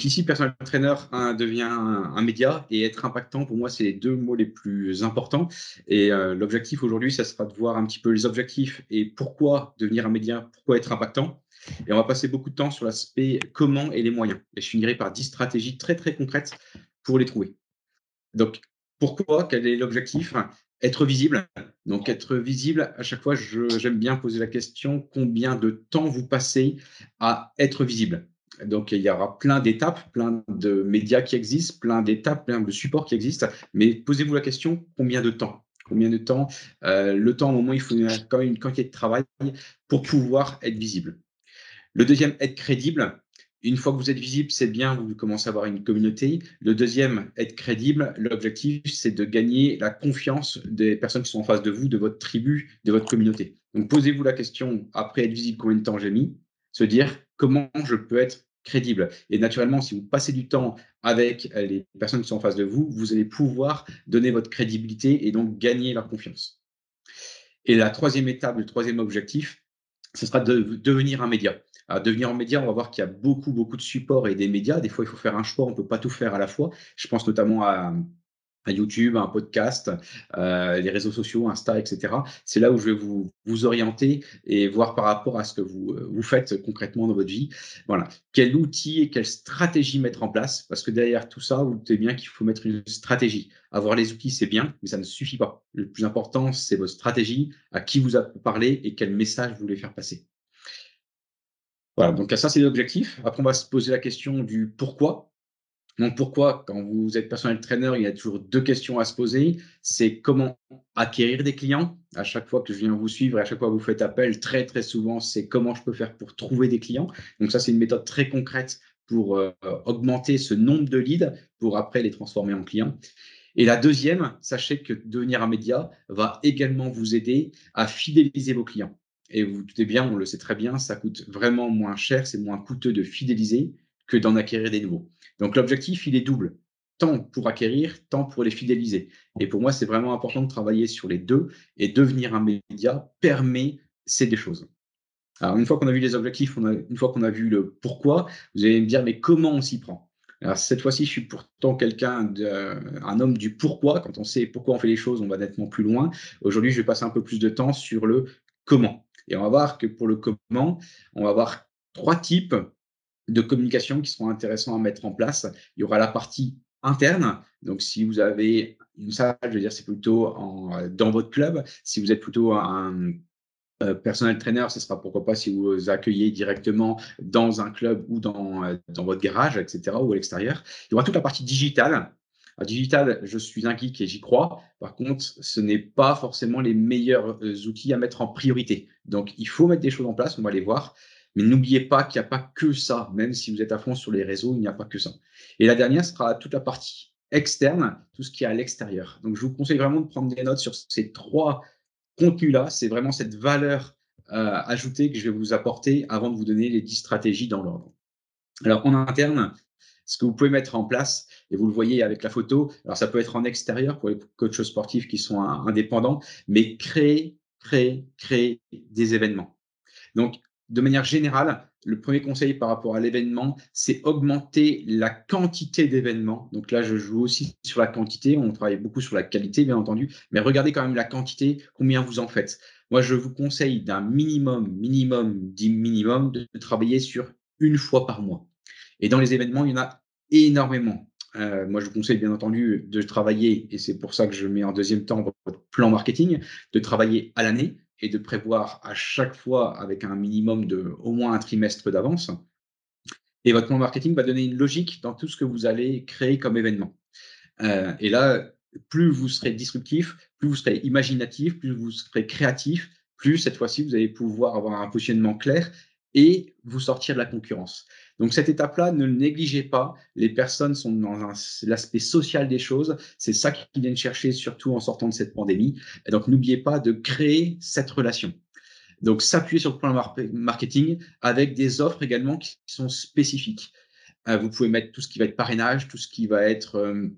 Donc ici, personal trainer hein, devient un, média et être impactant, pour moi, c'est les deux mots les plus importants. Et euh, l'objectif aujourd'hui, ça sera de voir un petit peu les objectifs et pourquoi devenir un média, pourquoi être impactant. Et on va passer beaucoup de temps sur l'aspect comment et les moyens. Et je finirai par 10 stratégies très, très concrètes pour les trouver. Donc, pourquoi? Quel est l'objectif? Être visible. Donc, être visible, à chaque fois, j'aime bien poser la question combien de temps vous passez à être visible? Donc, il y aura plein d'étapes, plein de médias qui existent, plein d'étapes, plein de supports qui existent. Mais posez-vous la question, combien de temps? Combien de temps euh, Le temps, au moment il faut quand même une quantité de travail pour pouvoir être visible? Le deuxième, être crédible. Une fois que vous êtes visible, c'est bien, vous commencez à avoir une communauté. Le deuxième, être crédible, l'objectif, c'est de gagner la confiance des personnes qui sont en face de vous, de votre tribu, de votre communauté. Donc, posez-vous la question, après être visible, combien de temps j'ai mis? Se dire, comment je peux être crédible. Et naturellement, si vous passez du temps avec euh, les personnes qui sont en face de vous, vous allez pouvoir donner votre crédibilité et donc gagner leur confiance. Et la troisième étape, le troisième objectif, ce sera de devenir un média. Alors, devenir un média, on va voir qu'il y a beaucoup, beaucoup de supports et des médias. Des fois, il faut faire un choix, on ne peut pas tout faire à la fois. Je pense notamment à, à YouTube, un podcast, euh, les réseaux sociaux, Insta, etc. C'est là où je vais vous, vous orienter et voir par rapport à ce que vous, euh, vous faites concrètement dans votre vie. Voilà. Quel outil et quelle stratégie mettre en place? Parce que derrière tout ça, vous savez bien qu'il faut mettre une stratégie. Avoir les outils, c'est bien, mais ça ne suffit pas. Le plus important, c'est votre stratégie, à qui vous parlez et quel message vous voulez faire passer. Voilà, donc ça, c'est l'objectif. Après, on va se poser la question du pourquoi. Donc pourquoi, quand vous êtes personnel trainer, il y a toujours deux questions à se poser. C'est comment acquérir des clients. À chaque fois que je viens vous suivre et à chaque fois que vous faites appel, très très souvent, c'est comment je peux faire pour trouver des clients. Donc ça, c'est une méthode très concrète pour euh, augmenter ce nombre de leads pour après les transformer en clients. Et la deuxième, sachez que devenir un média va également vous aider à fidéliser vos clients. Et vous doutez bien, on le sait très bien, ça coûte vraiment moins cher, c'est moins coûteux de fidéliser que d'en acquérir des nouveaux. Donc l'objectif, il est double, tant pour acquérir, tant pour les fidéliser. Et pour moi, c'est vraiment important de travailler sur les deux et devenir un média permet ces deux choses. Alors une fois qu'on a vu les objectifs, une fois qu'on a vu le pourquoi, vous allez me dire mais comment on s'y prend? Alors cette fois-ci, je suis pourtant quelqu'un, un homme du pourquoi. Quand on sait pourquoi on fait les choses, on va nettement plus loin. Aujourd'hui, je vais passer un peu plus de temps sur le comment. Et on va voir que pour le comment, on va voir trois types de communication qui seront intéressants à mettre en place. Il y aura la partie interne. Donc, si vous avez une salle, je veux dire, c'est plutôt en, dans votre club. Si vous êtes plutôt un, euh, personnel trainer, ce sera pourquoi pas si vous accueillez directement dans un club ou dans, euh, dans votre garage, etc., ou à l'extérieur. Il y aura toute la partie digitale. digital, je suis un geek et j'y crois. Par contre, ce n'est pas forcément les meilleurs euh, outils à mettre en priorité. Donc, il faut mettre des choses en place, on va les voir. Mais n'oubliez pas qu'il n'y a pas que ça. Même si vous êtes à fond sur les réseaux, il n'y a pas que ça. Et la dernière sera toute la partie externe, tout ce qui est à l'extérieur. Donc, je vous conseille vraiment de prendre des notes sur ces trois contenus-là. C'est vraiment cette valeur euh, ajoutée que je vais vous apporter avant de vous donner les 10 stratégies dans l'ordre. Alors, en interne, ce que vous pouvez mettre en place, et vous le voyez avec la photo, alors ça peut être en extérieur pour les coachs sportifs qui sont indépendants, mais créer, créer, créer des événements. Donc, de manière générale, le premier conseil par rapport à l'événement, c'est augmenter la quantité d'événements. Donc là, je joue aussi sur la quantité. On travaille beaucoup sur la qualité, bien entendu, mais regardez quand même la quantité, combien vous en faites. Moi, je vous conseille d'un minimum, minimum, dit minimum, de travailler sur une fois par mois. Et dans les événements, il y en a énormément. Euh, moi, je vous conseille bien entendu de travailler, et c'est pour ça que je mets en deuxième temps votre plan marketing, de travailler à l'année, et de prévoir à chaque fois avec un minimum de au moins un trimestre d'avance. Et votre plan marketing va donner une logique dans tout ce que vous allez créer comme événement. Euh, et là, plus vous serez disruptif, plus vous serez imaginatif, plus vous serez créatif, plus cette fois-ci vous allez pouvoir avoir un positionnement clair et vous sortir de la concurrence. Donc cette étape-là, ne le négligez pas. Les personnes sont dans l'aspect social des choses. C'est ça qu'ils viennent chercher, surtout en sortant de cette pandémie. Donc n'oubliez pas de créer cette relation. Donc s'appuyer sur le plan marketing avec des offres également qui sont spécifiques. Euh, vous pouvez mettre tout ce qui va être parrainage, tout ce qui va être euh,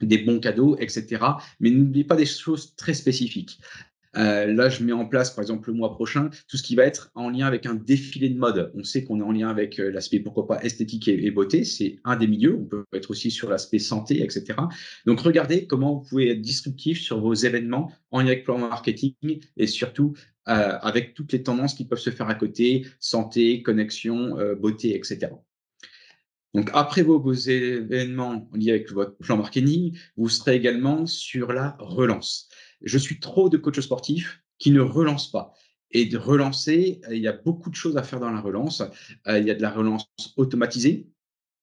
des bons cadeaux, etc. Mais n'oubliez pas des choses très spécifiques. Euh, là, je mets en place, par exemple, le mois prochain, tout ce qui va être en lien avec un défilé de mode. On sait qu'on est en lien avec euh, l'aspect, pourquoi pas, esthétique et, beauté. C'est un des milieux. On peut être aussi sur l'aspect santé, etc. Donc, regardez comment vous pouvez être disruptif sur vos événements en lien avec plan marketing et surtout euh, avec toutes les tendances qui peuvent se faire à côté, santé, connexion, beauté, etc. Donc, après vos, vos, événements liés avec votre plan marketing, vous serez également sur la relance je suis trop de coachs sportifs qui ne relancent pas. Et de relancer, euh, il y a beaucoup de choses à faire dans la relance. Euh, il y a de la relance automatisée.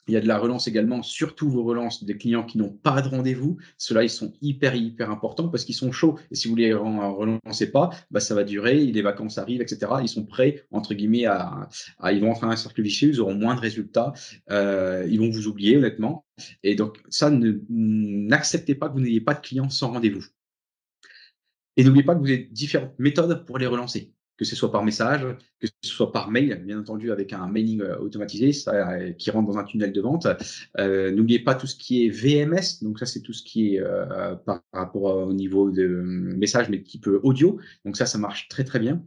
Il y a de la relance également, surtout vos relances des clients qui n'ont pas de rendez-vous. Ceux-là, ils sont hyper, hyper importants parce qu'ils sont chauds. Et si vous ne les relancez pas, bah, ça va durer, les vacances arrivent, etc. Ils sont prêts, entre guillemets, à, ils vont entrer un cercle vicieux, ils auront moins de résultats, euh, ils vont vous oublier, honnêtement. Et donc, ça, n'acceptez pas que vous n'ayez pas de clients sans rendez-vous. Et n'oubliez pas que vous avez différentes méthodes pour les relancer, que ce soit par message, que ce soit par mail, bien entendu avec un mailing euh, automatisé euh, qui rentre dans un tunnel de vente. Euh, n'oubliez pas tout ce qui est VMS, donc ça c'est tout ce qui est par rapport au niveau de message, mais type audio. Donc ça, ça marche très très bien.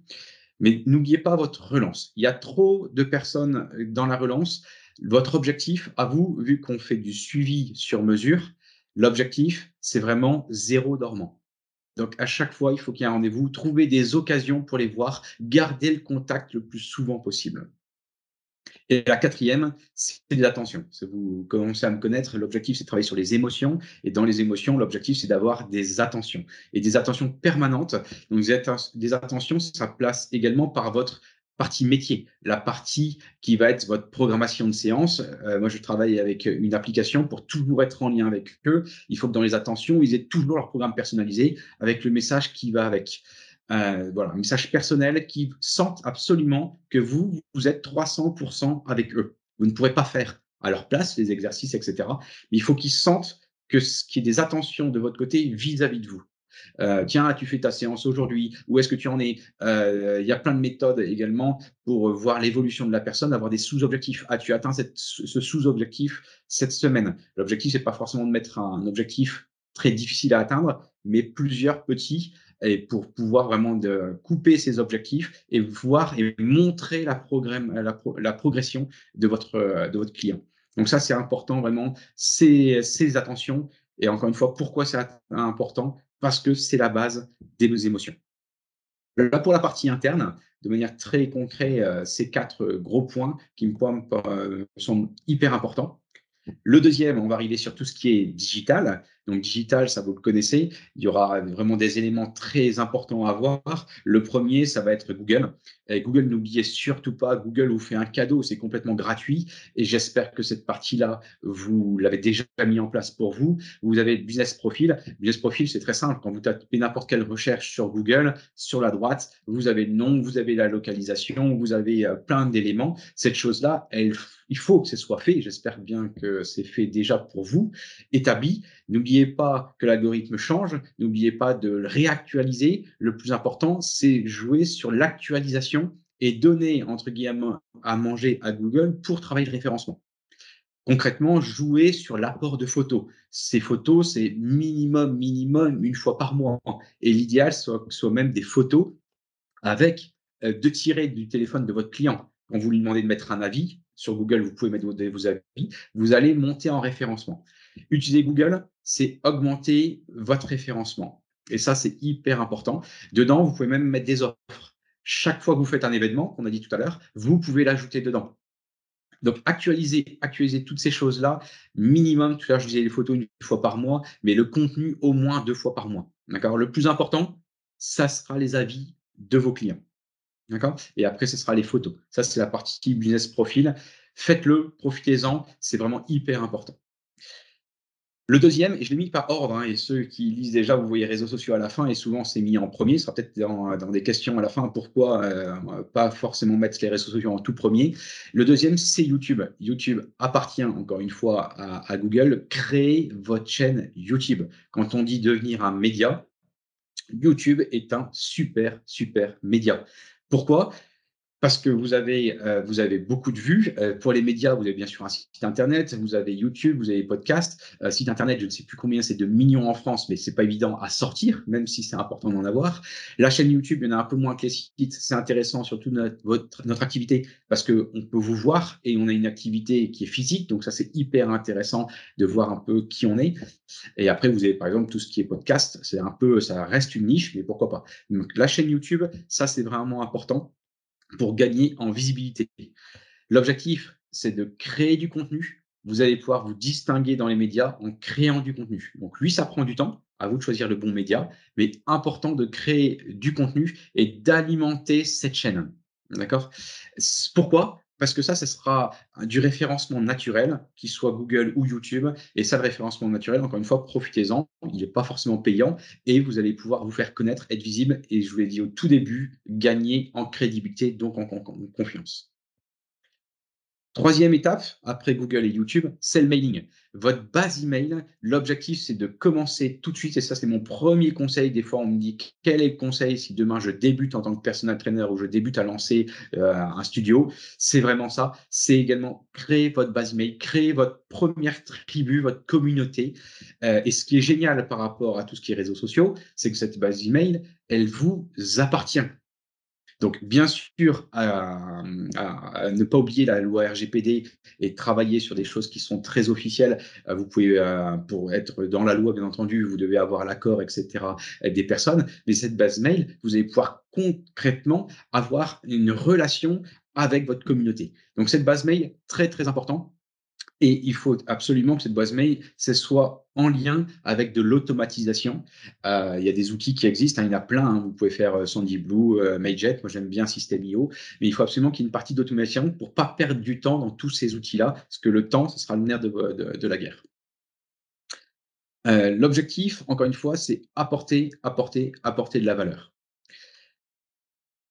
Mais n'oubliez pas votre relance. Il y a trop de personnes dans la relance. Votre objectif, à vous, vu qu'on fait du suivi sur mesure, l'objectif, c'est vraiment zéro dormant. Donc, à chaque fois, il faut qu'il y ait un rendez-vous, trouver des occasions pour les voir, garder le contact le plus souvent possible. Et la quatrième, c'est l'attention. Vous commencez à me connaître, l'objectif, c'est de travailler sur les émotions. Et dans les émotions, l'objectif, c'est d'avoir des attentions. Et des attentions permanentes. Donc, des attentions, ça place également par votre partie métier, la partie qui va être votre programmation de séance. Euh, moi, je travaille avec une application pour toujours être en lien avec eux. Il faut que dans les attentions, ils aient toujours leur programme personnalisé avec le message qui va avec. Euh, voilà, un message personnel qui sentent absolument que vous, vous êtes 300% avec eux. Vous ne pourrez pas faire à leur place les exercices, etc. Mais il faut qu'ils sentent que ce qui est des attentions de votre côté vis à -vis de vous. Euh, tiens, tu fais ta séance aujourd'hui, où est-ce que tu en es? Euh, Il y a plein de méthodes également pour voir l'évolution de la personne, avoir des sous-objectifs. As-tu atteint ce sous-objectif cette semaine? L'objectif, c'est pas forcément de mettre un objectif très difficile à atteindre, mais plusieurs petits et pour pouvoir vraiment de couper ces objectifs et voir et montrer la, la, progression de votre, de votre client. Donc ça, c'est important vraiment, ces attentions. Et encore une fois, pourquoi c'est important? Parce que c'est la base des nos émotions. Là, pour la partie interne, de manière très concrète, euh, ces quatre gros points qui me euh, semblent hyper importants. Le deuxième, on va arriver sur tout ce qui est digital. Donc, digital, ça vous le connaissez. Il y aura vraiment des éléments très importants à voir. Le premier, ça va être Google. Google, n'oubliez surtout pas, Google vous fait un cadeau, c'est complètement gratuit. Et j'espère que cette partie-là, vous l'avez déjà mis en place pour vous. Vous avez Business Profile. Business Profile, c'est très simple. Quand vous tapez n'importe quelle recherche sur Google, sur la droite, vous avez le nom, vous avez la localisation, vous avez euh, plein d'éléments. Cette chose-là, il faut que ce soit fait. J'espère bien que c'est fait déjà pour vous, établi. N'oubliez pas que l'algorithme change, n'oubliez pas de réactualiser. Le plus important, c'est jouer sur l'actualisation et donner, entre guillemets, à manger à Google pour travailler le référencement. Concrètement, jouer sur l'apport de photos. Ces photos, c'est minimum, minimum une fois par mois. Et l'idéal, soit, même des photos avec euh, de tirer du téléphone de votre client. Quand vous lui demandez de mettre un avis, sur Google, vous pouvez mettre vos avis, vous allez monter en référencement. Utiliser Google, c'est augmenter votre référencement. Et ça, c'est hyper important. Dedans, vous pouvez même mettre des offres. Chaque fois que vous faites un événement, qu'on a dit tout à l'heure, vous pouvez l'ajouter dedans. Donc, actualiser, actualiser toutes ces choses-là, minimum, tout à l'heure, je disais les photos une fois par mois, mais le contenu au moins deux fois par mois. D'accord? Le plus important, ça sera les avis de vos clients. D'accord? Et après, ce sera les photos. Ça, c'est la partie business profil. Faites-le, profitez-en, c'est vraiment hyper important. Le deuxième, et je l'ai mis par ordre, hein, et ceux qui lisent déjà, vous voyez réseaux sociaux à la fin, et souvent c'est mis en premier, ce sera peut-être dans, des questions à la fin, pourquoi euh, pas forcément mettre les réseaux sociaux en tout premier. Le deuxième, c'est YouTube. YouTube appartient encore une fois à, à Google. Créez votre chaîne YouTube. Quand on dit devenir un média, YouTube est un super, super média. Pourquoi? Parce que vous avez, euh, vous avez beaucoup de vues. Euh, pour les médias, vous avez bien sûr un site internet, vous avez YouTube, vous avez podcast. Euh, site internet, je ne sais plus combien, c'est de millions en France, mais c'est pas évident à sortir, même si c'est important d'en avoir. La chaîne YouTube, il y en a un peu moins que les sites. C'est intéressant, surtout notre, notre activité, parce qu'on peut vous voir et on a une activité qui est physique. Donc ça, c'est hyper intéressant de voir un peu qui on est. Et après, vous avez par exemple tout ce qui est podcast. C'est un peu, ça reste une niche, mais pourquoi pas. Donc la chaîne YouTube, ça, c'est vraiment important pour gagner en visibilité. L'objectif, c'est de créer du contenu. Vous allez pouvoir vous distinguer dans les médias en créant du contenu. Donc lui, ça prend du temps. À vous de choisir le bon média, mais important de créer du contenu et d'alimenter cette chaîne. D'accord? Pourquoi? Parce que ça, ce sera du référencement naturel, qu'il soit Google ou YouTube. Et ça, le référencement naturel, encore une fois, profitez-en. Il n'est pas forcément payant et vous allez pouvoir vous faire connaître, être visible et, je vous l'ai dit au tout début, gagner en crédibilité, donc en confiance. Troisième étape, après Google et YouTube, c'est le mailing. Votre base email, l'objectif, c'est de commencer tout de suite, et ça, c'est mon premier conseil. Des fois, on me dit quel est le conseil si demain je débute en tant que personal trainer ou je débute à lancer euh, un studio? C'est vraiment ça. C'est également créer votre base email, créer votre première tribu, votre communauté. Euh, et ce qui est génial par rapport à tout ce qui est réseaux sociaux, c'est que cette base email, elle vous appartient. Donc, bien sûr, ne pas oublier la loi RGPD et travailler sur des choses qui sont très officielles. Euh, vous pouvez, euh, pour être dans la loi, bien entendu, vous devez avoir l'accord, etc., des personnes. Mais cette base mail, vous allez pouvoir concrètement avoir une relation avec votre communauté. Donc, cette base mail, très, très important. Et il faut absolument que cette base mail soit en lien avec de l'automatisation. Euh, il y a des outils qui existent, hein, il y en a plein. Hein. Vous pouvez faire euh, Sandy Blue, euh, Mailjet. Moi, j'aime bien System.io. Mais il faut absolument qu'il y ait une partie d'automatisation pour ne pas perdre du temps dans tous ces outils-là, parce que le temps, ce sera le nerf de, la guerre. L'objectif, encore une fois, c'est apporter, apporter, apporter de la valeur.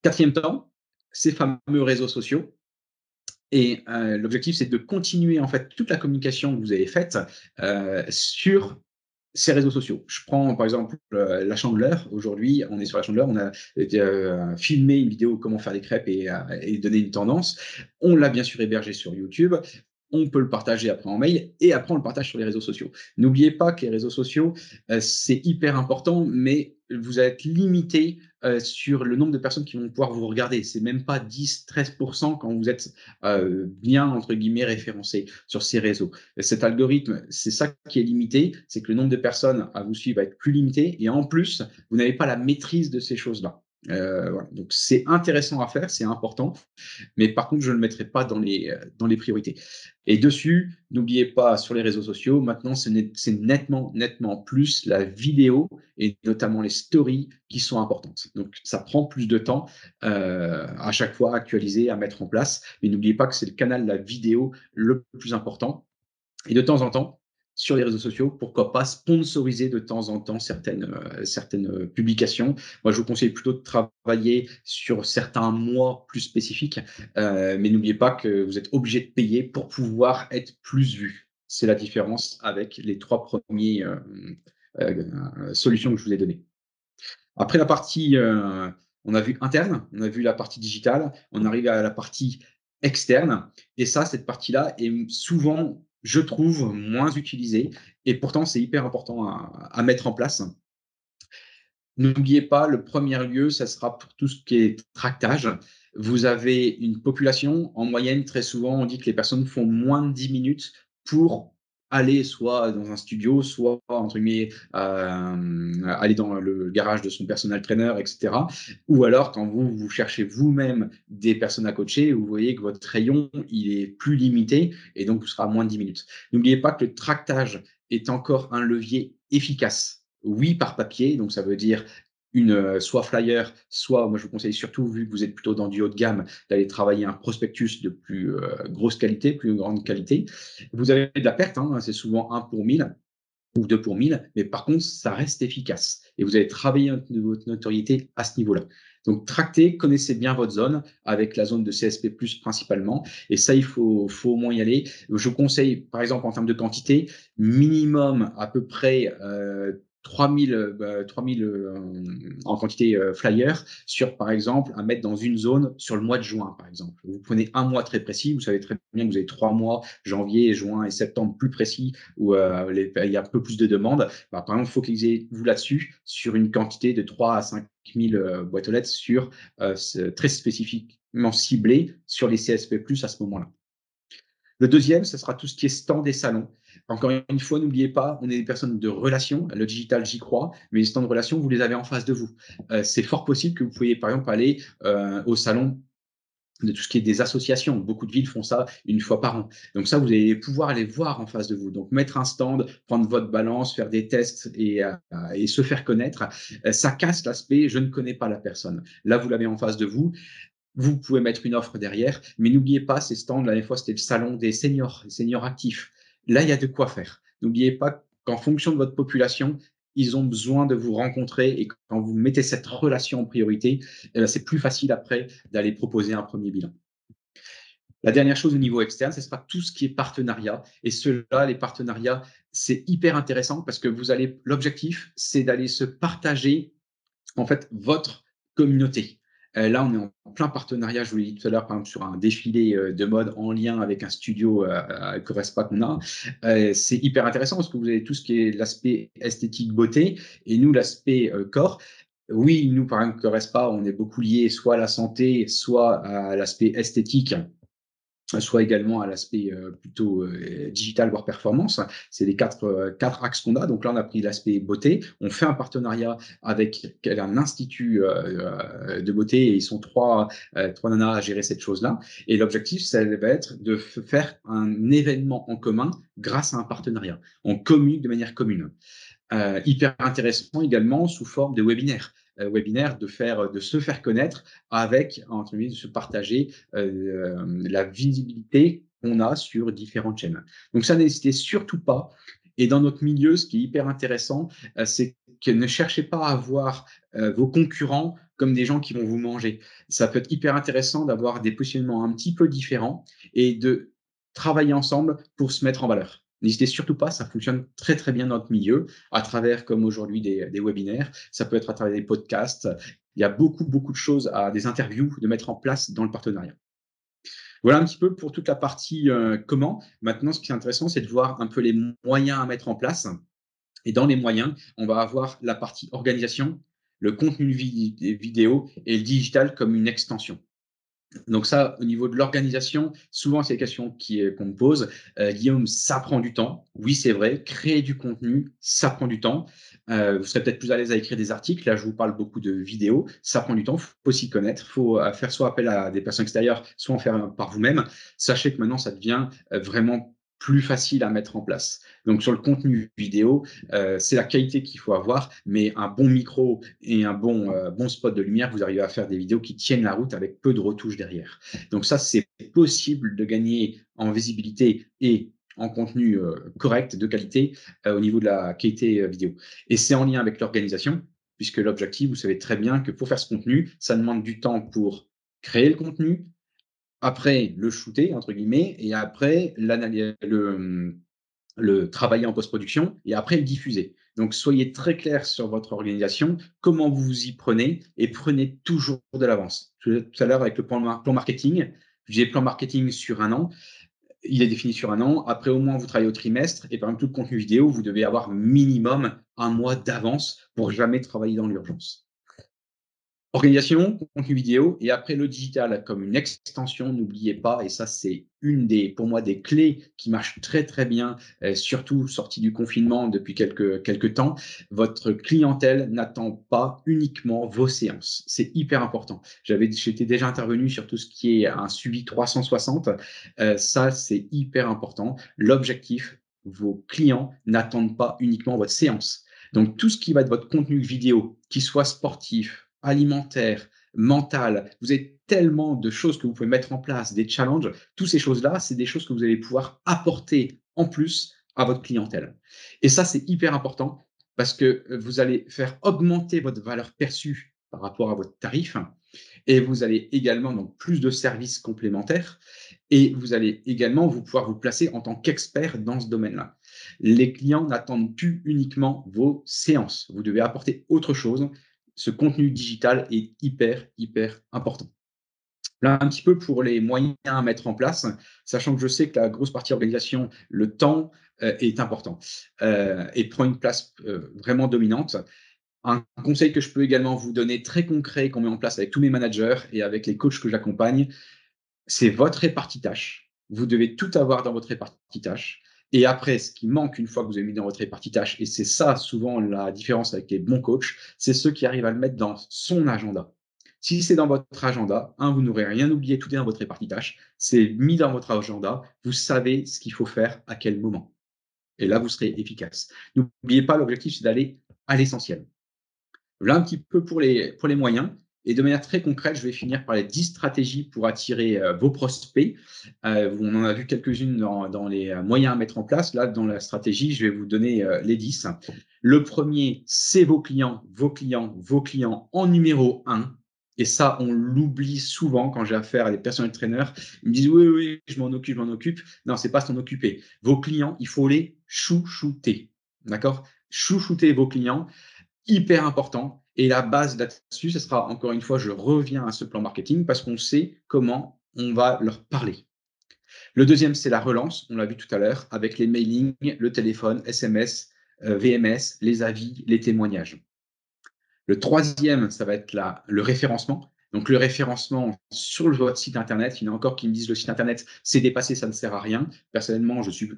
Quatrième temps, ces fameux réseaux sociaux. Et euh, l'objectif, c'est de continuer en fait toute la communication que vous avez faite euh, sur ces réseaux sociaux. Je prends par exemple euh, la chandeleur. Aujourd'hui, on est sur la chandeleur. On a filmé une vidéo comment faire des crêpes et, et donner une tendance. On l'a bien sûr hébergé sur YouTube on peut le partager après en mail et après on le partage sur les réseaux sociaux. N'oubliez pas que les réseaux sociaux, c'est hyper important, mais vous êtes limité euh, sur le nombre de personnes qui vont pouvoir vous regarder. C'est même pas 10-13% quand vous êtes euh, bien, entre guillemets, référencé sur ces réseaux. cet algorithme, c'est ça qui est limité, c'est que le nombre de personnes à vous suivre va être plus limité et en plus, vous n'avez pas la maîtrise de ces choses-là. Euh, Donc c'est intéressant à faire, c'est important, mais par contre je ne le mettrai pas dans les, euh, dans les priorités. Et dessus, n'oubliez pas sur les réseaux sociaux, maintenant c'est nettement, nettement plus la vidéo et notamment les stories qui sont importantes. Donc ça prend plus de temps euh, à chaque fois à actualiser, à mettre en place, mais n'oubliez pas que c'est le canal, la vidéo le plus important. Et de temps en temps, sur les réseaux sociaux, pourquoi pas sponsoriser de temps en temps certaines, euh, certaines euh, publications. Moi, je vous conseille plutôt de travailler sur certains mois plus spécifiques, euh, mais n'oubliez pas que vous êtes obligé de payer pour pouvoir être plus vu. C'est la différence avec les trois premières solutions que je vous ai données. Après la partie, on a vu interne, on a vu la partie digitale, on arrive à la partie externe, et ça, cette partie-là est souvent je trouve, moins utilisé. Et pourtant, c'est hyper important à, mettre en place. N'oubliez pas, le premier lieu, ça sera pour tout ce qui est tractage. Vous avez une population, en moyenne, très souvent, on dit que les personnes font moins de 10 minutes pour aller soit dans un studio, soit entre guillemets euh, aller dans le garage de son personal trainer, etc. Ou alors quand vous vous cherchez vous-même des personnes à coacher, vous voyez que votre rayon il est plus limité et donc vous serez à moins de 10 minutes. N'oubliez pas que le tractage est encore un levier efficace. Oui, par papier, donc ça veut dire une euh, soit flyer, soit moi je vous conseille surtout, vu que vous êtes plutôt dans du haut de gamme, d'aller travailler un prospectus de plus euh, grosse qualité, plus grande qualité. Vous avez de la perte, hein, c'est souvent 1 pour 1000. ou 2 pour 1000, mais par contre, ça reste efficace. Et vous allez travailler votre notoriété à ce niveau-là. Donc, tractez, connaissez bien votre zone avec la zone de CSP+, principalement. Et ça, il faut, faut au moins y aller. Je vous conseille, par exemple, en termes de quantité, minimum à peu près euh, 3000, 3000 euh, en quantité euh, flyer sur, par exemple, à mettre dans une zone sur le mois de juin, par exemple. Vous prenez un mois très précis, vous savez très bien que vous avez trois mois, janvier, juin et septembre plus précis, où euh, il y a un peu plus de demandes. Bah, par exemple, focalisez-vous là-dessus sur une quantité de 3 à 5 000 boîtes aux lettres sur, très spécifiquement ciblé sur les CSP+, à ce moment-là. Le deuxième, ce sera tout ce qui est stand des salons. Encore une fois, n'oubliez pas, on est des personnes de relation. Le digital, j'y crois, mais les stands de relation, vous les avez en face de vous. Euh, c'est fort possible que vous puissiez, par exemple, aller euh, au salon de tout ce qui est des associations. Beaucoup de villes font ça une fois par an. Donc ça, vous allez pouvoir les voir en face de vous. Donc mettre un stand, prendre votre balance, faire des tests et, euh, se faire connaître, ça casse l'aspect je ne connais pas la personne. Là, vous l'avez en face de vous. Vous pouvez mettre une offre derrière, mais n'oubliez pas, ces stands, la dernière fois, c'était le salon des seniors, des seniors actifs. Là, il y a de quoi faire. N'oubliez pas qu'en fonction de votre population, ils ont besoin de vous rencontrer et quand vous mettez cette relation en priorité, eh ben, c'est plus facile après d'aller proposer un premier bilan. La dernière chose au niveau externe, ce sera tout ce qui est partenariat. Et cela, les partenariats, c'est hyper intéressant parce que vous allez, l'objectif, c'est d'aller se partager, en fait, votre communauté. Euh, là, on est en plein partenariat, je vous l'ai dit tout à l'heure, par exemple, sur un défilé euh, de mode en lien avec un studio euh, que pas qu'on a. c'est hyper intéressant parce que vous avez tout ce qui est l'aspect esthétique beauté et nous, l'aspect corps. Oui, nous, par exemple, Correspa, on est beaucoup lié soit à la santé, soit à l'aspect esthétique soit également à l'aspect euh, plutôt euh, digital, voire performance. C'est les quatre, euh, quatre axes qu'on a. Donc là, on a pris l'aspect beauté. On fait un partenariat avec un institut de beauté et ils sont trois, trois nanas à gérer cette chose-là. Et l'objectif, ça va être de faire un événement en commun grâce à un partenariat. On communique de manière commune. hyper intéressant également sous forme de webinaire. Euh, webinaire de, faire, de se faire connaître avec, entre guillemets, de se partager euh, la visibilité qu'on a sur différentes chaînes. Donc ça, n'hésitez surtout pas. Et dans notre milieu, ce qui est hyper intéressant, euh, c'est que ne cherchez pas à voir vos concurrents comme des gens qui vont vous manger. Ça peut être hyper intéressant d'avoir des positionnements un petit peu différents et de travailler ensemble pour se mettre en valeur. N'hésitez surtout pas, ça fonctionne très très bien dans notre milieu, à travers comme aujourd'hui des, webinaires, ça peut être à travers des podcasts. Il y a beaucoup beaucoup de choses, à des interviews de mettre en place dans le partenariat. Voilà un petit peu pour toute la partie euh, comment. Maintenant, ce qui est intéressant, c'est de voir un peu les moyens à mettre en place. Et dans les moyens, on va avoir la partie organisation, le contenu vidéo et le digital comme une extension. Donc ça, au niveau de l'organisation, souvent c'est la question qu'on me pose. Euh, Guillaume, ça prend du temps. Oui, c'est vrai. Créer du contenu, ça prend du temps. Euh, vous serez peut-être plus à l'aise à écrire des articles. Là, je vous parle beaucoup de vidéos. Ça prend du temps. Il faut s'y connaître. Il faut euh, faire soit appel à des personnes extérieures, soit en faire par vous-même. Sachez que maintenant, ça devient vraiment plus facile à mettre en place. Donc sur le contenu vidéo, euh, c'est la qualité qu'il faut avoir, mais un bon micro et un bon, euh, bon spot de lumière, vous arrivez à faire des vidéos qui tiennent la route avec peu de retouches derrière. Donc ça, c'est possible de gagner en visibilité et en contenu euh, correct, de qualité, au niveau de la qualité vidéo. Et c'est en lien avec l'organisation, puisque l'objectif, vous savez très bien que pour faire ce contenu, ça demande du temps pour créer le contenu, après le shooter, entre guillemets, et après le, le travailler en post-production, et après le diffuser. Donc, soyez très clair sur votre organisation, comment vous vous y prenez, et prenez toujours de l'avance. Tout à l'heure, avec le plan, plan marketing, j'ai plan marketing sur un an. Il est défini sur un an. Après, au moins, vous travaillez au trimestre. Et par exemple, tout le contenu vidéo, vous devez avoir minimum un mois d'avance pour jamais travailler dans l'urgence. Organisation, contenu vidéo, et après le digital comme une extension, n'oubliez pas, et ça c'est une des, pour moi, des clés qui marche très très bien, euh, surtout sorti du confinement depuis quelques, quelques temps, votre clientèle n'attend pas uniquement vos séances. C'est hyper important. J'avais, j'étais déjà intervenu sur tout ce qui est un suivi 360. Euh, ça, c'est hyper important. L'objectif, vos clients n'attendent pas uniquement votre séance. Donc tout ce qui va être votre contenu vidéo, qui soit sportif, alimentaire, mental. Vous avez tellement de choses que vous pouvez mettre en place, des challenges. Toutes ces choses-là, c'est des choses que vous allez pouvoir apporter en plus à votre clientèle. Et ça, c'est hyper important parce que vous allez faire augmenter votre valeur perçue par rapport à votre tarif et vous allez également donc plus de services complémentaires et vous allez également vous pouvoir vous placer en tant qu'expert dans ce domaine-là. Les clients n'attendent plus uniquement vos séances. Vous devez apporter autre chose. Ce contenu digital est hyper, hyper important. Là, un petit peu pour les moyens à mettre en place, sachant que je sais que la grosse partie organisation, le temps euh, est important euh, et prend une place euh, vraiment dominante. Un conseil que je peux également vous donner très concret qu'on met en place avec tous mes managers et avec les coachs que j'accompagne, c'est votre répartie tâche. Vous devez tout avoir dans votre répartie tâche. Et après, ce qui manque une fois que vous avez mis dans votre répartie tâche, et c'est ça souvent la différence avec les bons coachs, c'est ceux qui arrivent à le mettre dans son agenda. Si c'est dans votre agenda, un, vous n'aurez rien oublié, tout est dans votre répartie tâche, c'est mis dans votre agenda, vous savez ce qu'il faut faire à quel moment. Et là, vous serez efficace. N'oubliez pas, l'objectif, c'est d'aller à l'essentiel. Voilà un petit peu pour les, pour les moyens. Et de manière très concrète, je vais finir par les 10 stratégies pour attirer euh, vos prospects. Euh, on en a vu quelques-unes dans, les euh, moyens à mettre en place. Là, dans la stratégie, je vais vous donner les 10. Le premier, c'est vos clients, vos clients, vos clients en numéro 1. Et ça, on l'oublie souvent quand j'ai affaire à des personnels traîneurs. Ils me disent oui, oui, je m'en occupe, je m'en occupe. Non, c'est pas s'en occuper. Vos clients, il faut les chouchouter. D'accord? Chouchouter vos clients hyper important. Et la base là-dessus, ce sera encore une fois, je reviens à ce plan marketing parce qu'on sait comment on va leur parler. Le deuxième, c'est la relance, on l'a vu tout à l'heure, avec les mailings, le téléphone, SMS, euh, VMS, les avis, les témoignages. Le troisième, ça va être le référencement. Donc le référencement sur votre site internet, il y en a encore qui me disent le site internet c'est dépassé, ça ne sert à rien. Personnellement, je suis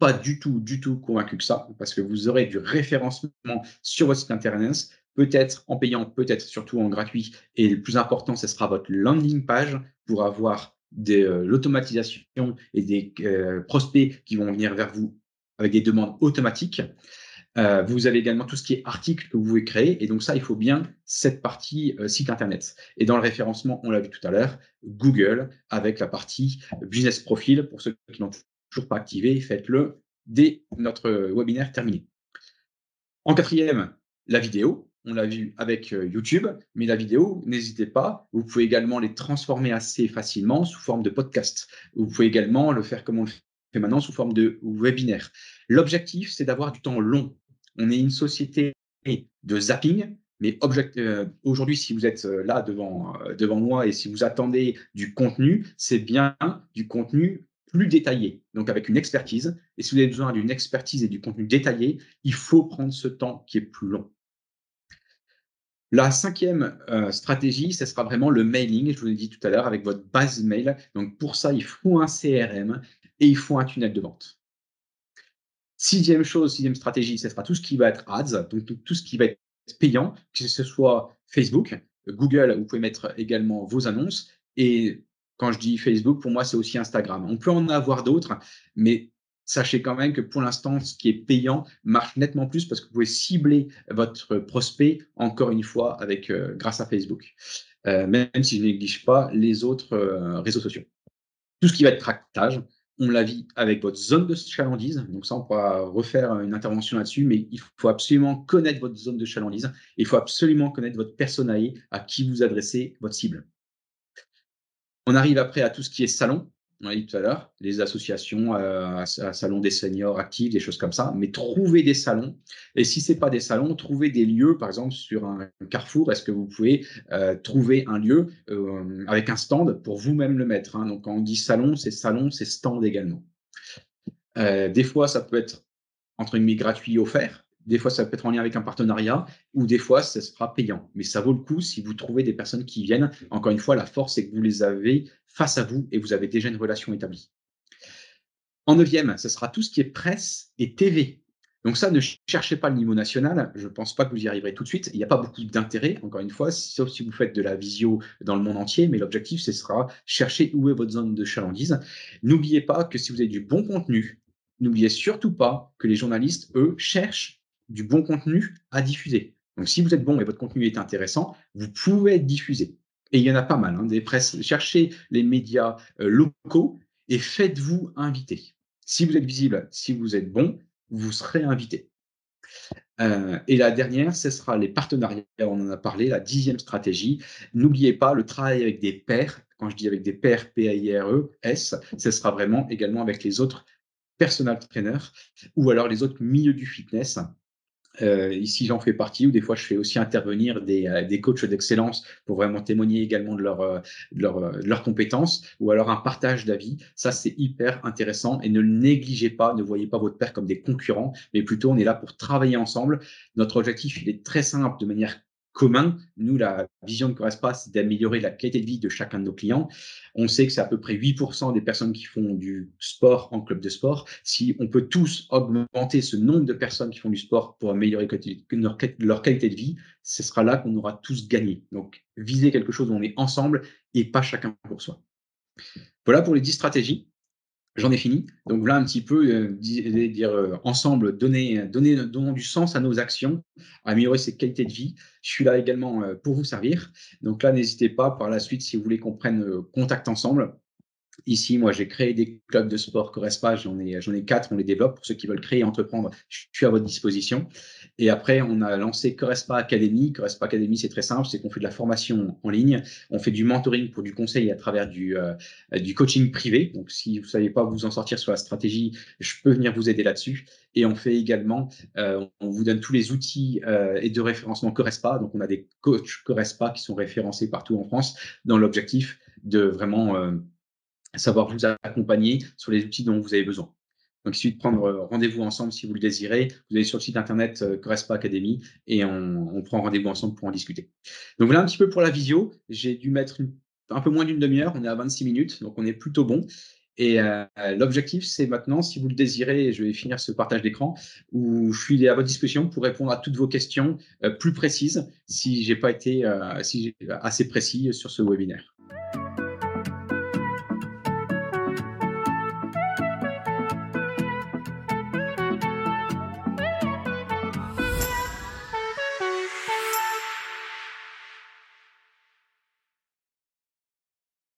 pas du tout, du tout convaincu que ça, parce que vous aurez du référencement sur votre site internet, peut-être en payant, peut-être surtout en gratuit. Et le plus important, ce sera votre landing page pour avoir de euh, l'automatisation et des euh, prospects qui vont venir vers vous avec des demandes automatiques. Euh, vous avez également tout ce qui est article que vous pouvez créer. Et donc ça, il faut bien cette partie site Internet. Et dans le référencement, on l'a vu tout à l'heure, Google avec la partie business profile pour ceux qui n'ont toujours pas activé, faites-le dès notre webinaire terminé. En quatrième, la vidéo. On l'a vu avec euh, YouTube, mais la vidéo, n'hésitez pas. Vous pouvez également les transformer assez facilement sous forme de podcast. Vous pouvez également le faire comme on le fait maintenant sous forme de webinaire. L'objectif, c'est d'avoir du temps long. On est une société de zapping, mais euh, aujourd'hui, si vous êtes euh, là devant, devant moi et si vous attendez du contenu, c'est bien du contenu plus détaillé, donc avec une expertise. Et si vous avez besoin d'une expertise et du contenu détaillé, il faut prendre ce temps qui est plus long. La cinquième euh, stratégie, ce sera vraiment le mailing, je vous l'ai dit tout à l'heure, avec votre base mail. Donc pour ça, il faut un CRM et il faut un tunnel de vente. Sixième chose, sixième stratégie, ce sera tout ce qui va être ads, donc tout ce qui va être payant, que ce soit Facebook, Google, vous pouvez mettre également vos annonces. Et quand je dis Facebook, pour moi, c'est aussi Instagram. On peut en avoir d'autres, mais sachez quand même que pour l'instant, ce qui est payant marche nettement plus parce que vous pouvez cibler votre prospect, encore une fois, avec, euh, grâce à Facebook, euh, même si je néglige pas les autres euh, réseaux sociaux. Tout ce qui va être tractage, on l'a vu avec votre zone de chalandise. Donc ça, on pourra refaire une intervention là-dessus, mais il faut absolument connaître votre zone de chalandise. Il faut absolument connaître votre personnalité à qui vous adressez votre cible. On arrive après à tout ce qui est salon. On a dit tout à l'heure, les associations, euh, salon des seniors actifs, des choses comme ça. Mais trouver des salons. Et si ce n'est pas des salons, trouver des lieux, par exemple sur un carrefour. Est-ce que vous pouvez euh, trouver un lieu euh, avec un stand pour vous-même le mettre hein? Donc quand on dit salon, c'est salon, c'est stand également. des fois, ça peut être entre guillemets gratuit offert. Des fois, ça peut être en lien avec un partenariat ou des fois, ça sera payant. Mais ça vaut le coup si vous trouvez des personnes qui viennent. Encore une fois, la force, c'est que vous les avez face à vous et vous avez déjà une relation établie. En neuvième, ce sera tout ce qui est presse et TV. Donc ça, ne cherchez pas le niveau national. Je ne pense pas que vous y arriverez tout de suite. Il n'y a pas beaucoup d'intérêt, encore une fois, sauf si vous faites de la visio dans le monde entier. Mais l'objectif, ce sera chercher où est votre zone de chalandise. N'oubliez pas que si vous avez du bon contenu, n'oubliez surtout pas que les journalistes, eux, cherchent du bon contenu à diffuser. Donc, si vous êtes bon et votre contenu est intéressant, vous pouvez être diffusé. Et il y en a pas mal, hein, des presses. Cherchez les médias euh, locaux et faites-vous inviter. Si vous êtes visible, si vous êtes bon, vous serez invité. Euh, et la dernière, ce sera les partenariats. On en a parlé, la dixième stratégie. N'oubliez pas le travail avec des pairs. Quand je dis avec des pairs, P-A-I-R-E-S, ce sera vraiment également avec les autres personal trainers ou alors les autres milieux du fitness euh, ici, j'en fais partie, ou des fois, je fais aussi intervenir des, euh, des coachs d'excellence pour vraiment témoigner également de, leur, euh, leur, leurs compétences, ou alors un partage d'avis. Ça, c'est hyper intéressant et ne le négligez pas, ne voyez pas votre père comme des concurrents, mais plutôt, on est là pour travailler ensemble. Notre objectif, il est très simple, de manière commun. Nous, la vision de Correspa, c'est d'améliorer la qualité de vie de chacun de nos clients. On sait que c'est à peu près 8% des personnes qui font du sport en club de sport. Si on peut tous augmenter ce nombre de personnes qui font du sport pour améliorer leur qualité de vie, ce sera là qu'on aura tous gagné. Donc, viser quelque chose où on est ensemble et pas chacun pour soi. Voilà pour les 10 stratégies. J'en ai fini. Donc voilà un petit peu euh, dire, euh, ensemble, donner, donner, donner, du sens à nos actions, améliorer ses qualités de vie. Je suis là également euh, pour vous servir. Donc là, n'hésitez pas par la suite, si vous voulez qu'on prenne contact ensemble, Ici, moi, j'ai créé des clubs de sport Correspa, j'en ai, quatre, on les développe. Pour ceux qui veulent créer et entreprendre, je suis à votre disposition. Et après, on a lancé Correspa Academy. Correspa Academy, c'est très simple, c'est qu'on fait de la formation en ligne, on fait du mentoring pour du conseil à travers du, euh, coaching privé. Donc, si vous ne savez pas vous en sortir sur la stratégie, je peux venir vous aider là-dessus. Et on fait également, euh, on vous donne tous les outils euh, et de référencement Correspa. Donc, on a des coachs Correspa qui sont référencés partout en France dans l'objectif de vraiment savoir vous accompagner sur les outils dont vous avez besoin. Donc, il suffit de prendre euh, rendez-vous ensemble si vous le désirez. Vous allez sur le site internet euh, Academy et on, prend rendez-vous ensemble pour en discuter. Donc, voilà un petit peu pour la visio. J'ai dû mettre un peu moins d'une demi-heure. On est à 26 minutes, donc on est plutôt bon. Et euh, l'objectif, c'est maintenant, si vous le désirez, je vais finir ce partage d'écran, où je suis à votre disposition pour répondre à toutes vos questions plus précises si j'ai pas été assez précis sur ce webinaire.